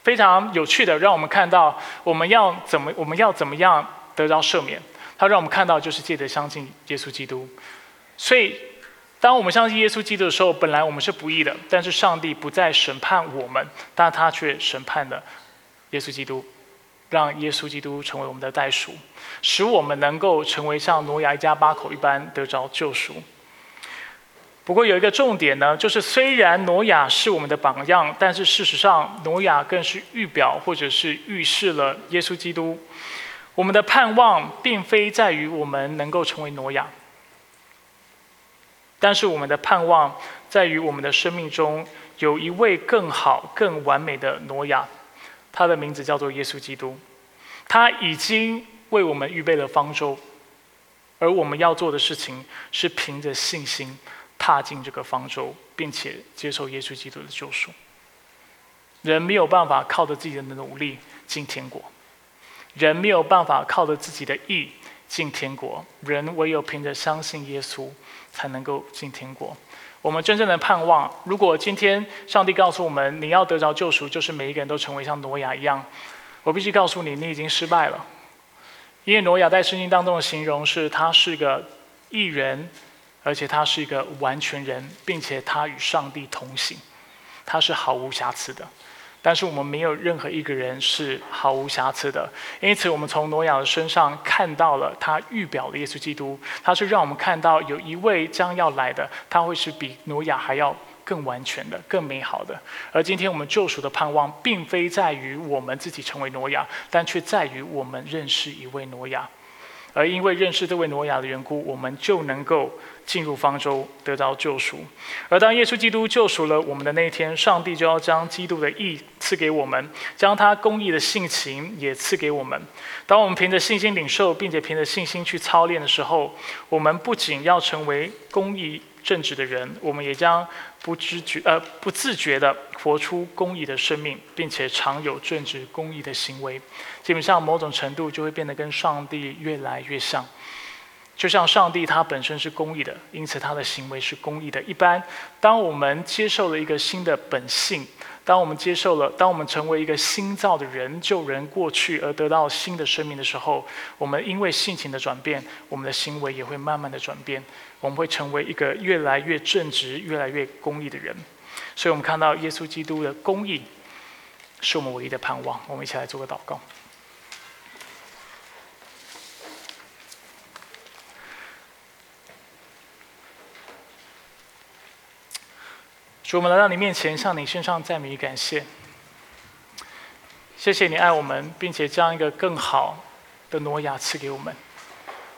非常有趣的，让我们看到我们要怎么我们要怎么样得到赦免。他让我们看到就是借着相信耶稣基督。所以当我们相信耶稣基督的时候，本来我们是不义的，但是上帝不再审判我们，但他却审判了耶稣基督，让耶稣基督成为我们的代赎，使我们能够成为像挪亚一家八口一般得着救赎。不过有一个重点呢，就是虽然挪亚是我们的榜样，但是事实上挪亚更是预表或者是预示了耶稣基督。我们的盼望并非在于我们能够成为挪亚，但是我们的盼望在于我们的生命中有一位更好、更完美的挪亚，他的名字叫做耶稣基督。他已经为我们预备了方舟，而我们要做的事情是凭着信心。踏进这个方舟，并且接受耶稣基督的救赎。人没有办法靠着自己的努力进天国，人没有办法靠着自己的意进天国，人唯有凭着相信耶稣才能够进天国。我们真正的盼望，如果今天上帝告诉我们你要得着救赎，就是每一个人都成为像挪亚一样，我必须告诉你，你已经失败了。因为挪亚在圣经当中的形容是他是个艺人。而且他是一个完全人，并且他与上帝同行，他是毫无瑕疵的。但是我们没有任何一个人是毫无瑕疵的，因此我们从挪亚的身上看到了他预表的耶稣基督，他是让我们看到有一位将要来的，他会是比挪亚还要更完全的、更美好的。而今天我们救赎的盼望，并非在于我们自己成为挪亚，但却在于我们认识一位挪亚。而因为认识这位挪亚的缘故，我们就能够进入方舟，得到救赎。而当耶稣基督救赎了我们的那一天，上帝就要将基督的义赐给我们，将他公义的性情也赐给我们。当我们凭着信心领受，并且凭着信心去操练的时候，我们不仅要成为公义正直的人，我们也将不知觉呃不自觉的活出公义的生命，并且常有正直公义的行为。基本上某种程度就会变得跟上帝越来越像，就像上帝他本身是公义的，因此他的行为是公义的。一般，当我们接受了一个新的本性，当我们接受了，当我们成为一个新造的人，旧人过去而得到新的生命的时候，我们因为性情的转变，我们的行为也会慢慢的转变，我们会成为一个越来越正直、越来越公义的人。所以我们看到耶稣基督的公义是我们唯一的盼望。我们一起来做个祷告。主，我们来到你面前，向你献上赞美与感谢。谢谢你爱我们，并且将一个更好的挪亚赐给我们。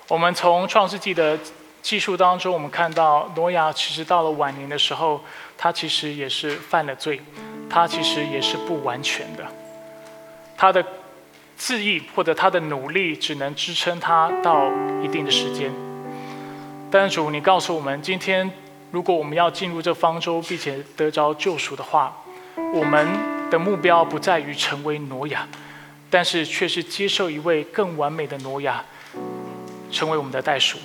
我们从创世纪的技术当中，我们看到挪亚其实到了晚年的时候，他其实也是犯了罪，他其实也是不完全的。他的自意或者他的努力，只能支撑他到一定的时间。但主，你告诉我们，今天。如果我们要进入这方舟，并且得着救赎的话，我们的目标不在于成为挪亚，但是却是接受一位更完美的挪亚，成为我们的代赎。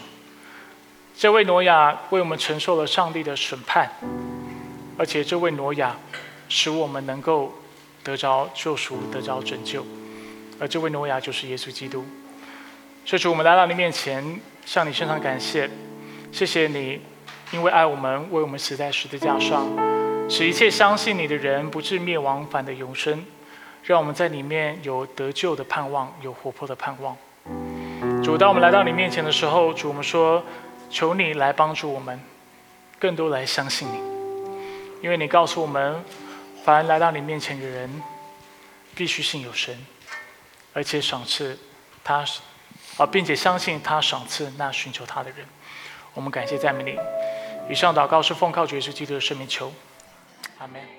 这位挪亚为我们承受了上帝的审判，而且这位挪亚使我们能够得着救赎、得着拯救，而这位挪亚就是耶稣基督。所以，我们来到你面前，向你献上感谢，谢谢你。因为爱我们，为我们死在十字架上，使一切相信你的人不至灭亡，反得永生。让我们在里面有得救的盼望，有活泼的盼望。主，当我们来到你面前的时候，主，我们说，求你来帮助我们，更多来相信你。因为你告诉我们，凡来到你面前的人，必须信有神，而且赏赐他，啊，并且相信他赏赐那寻求他的人。我们感谢赞美你。以上祷告是奉靠主耶稣基督的圣名求，阿门。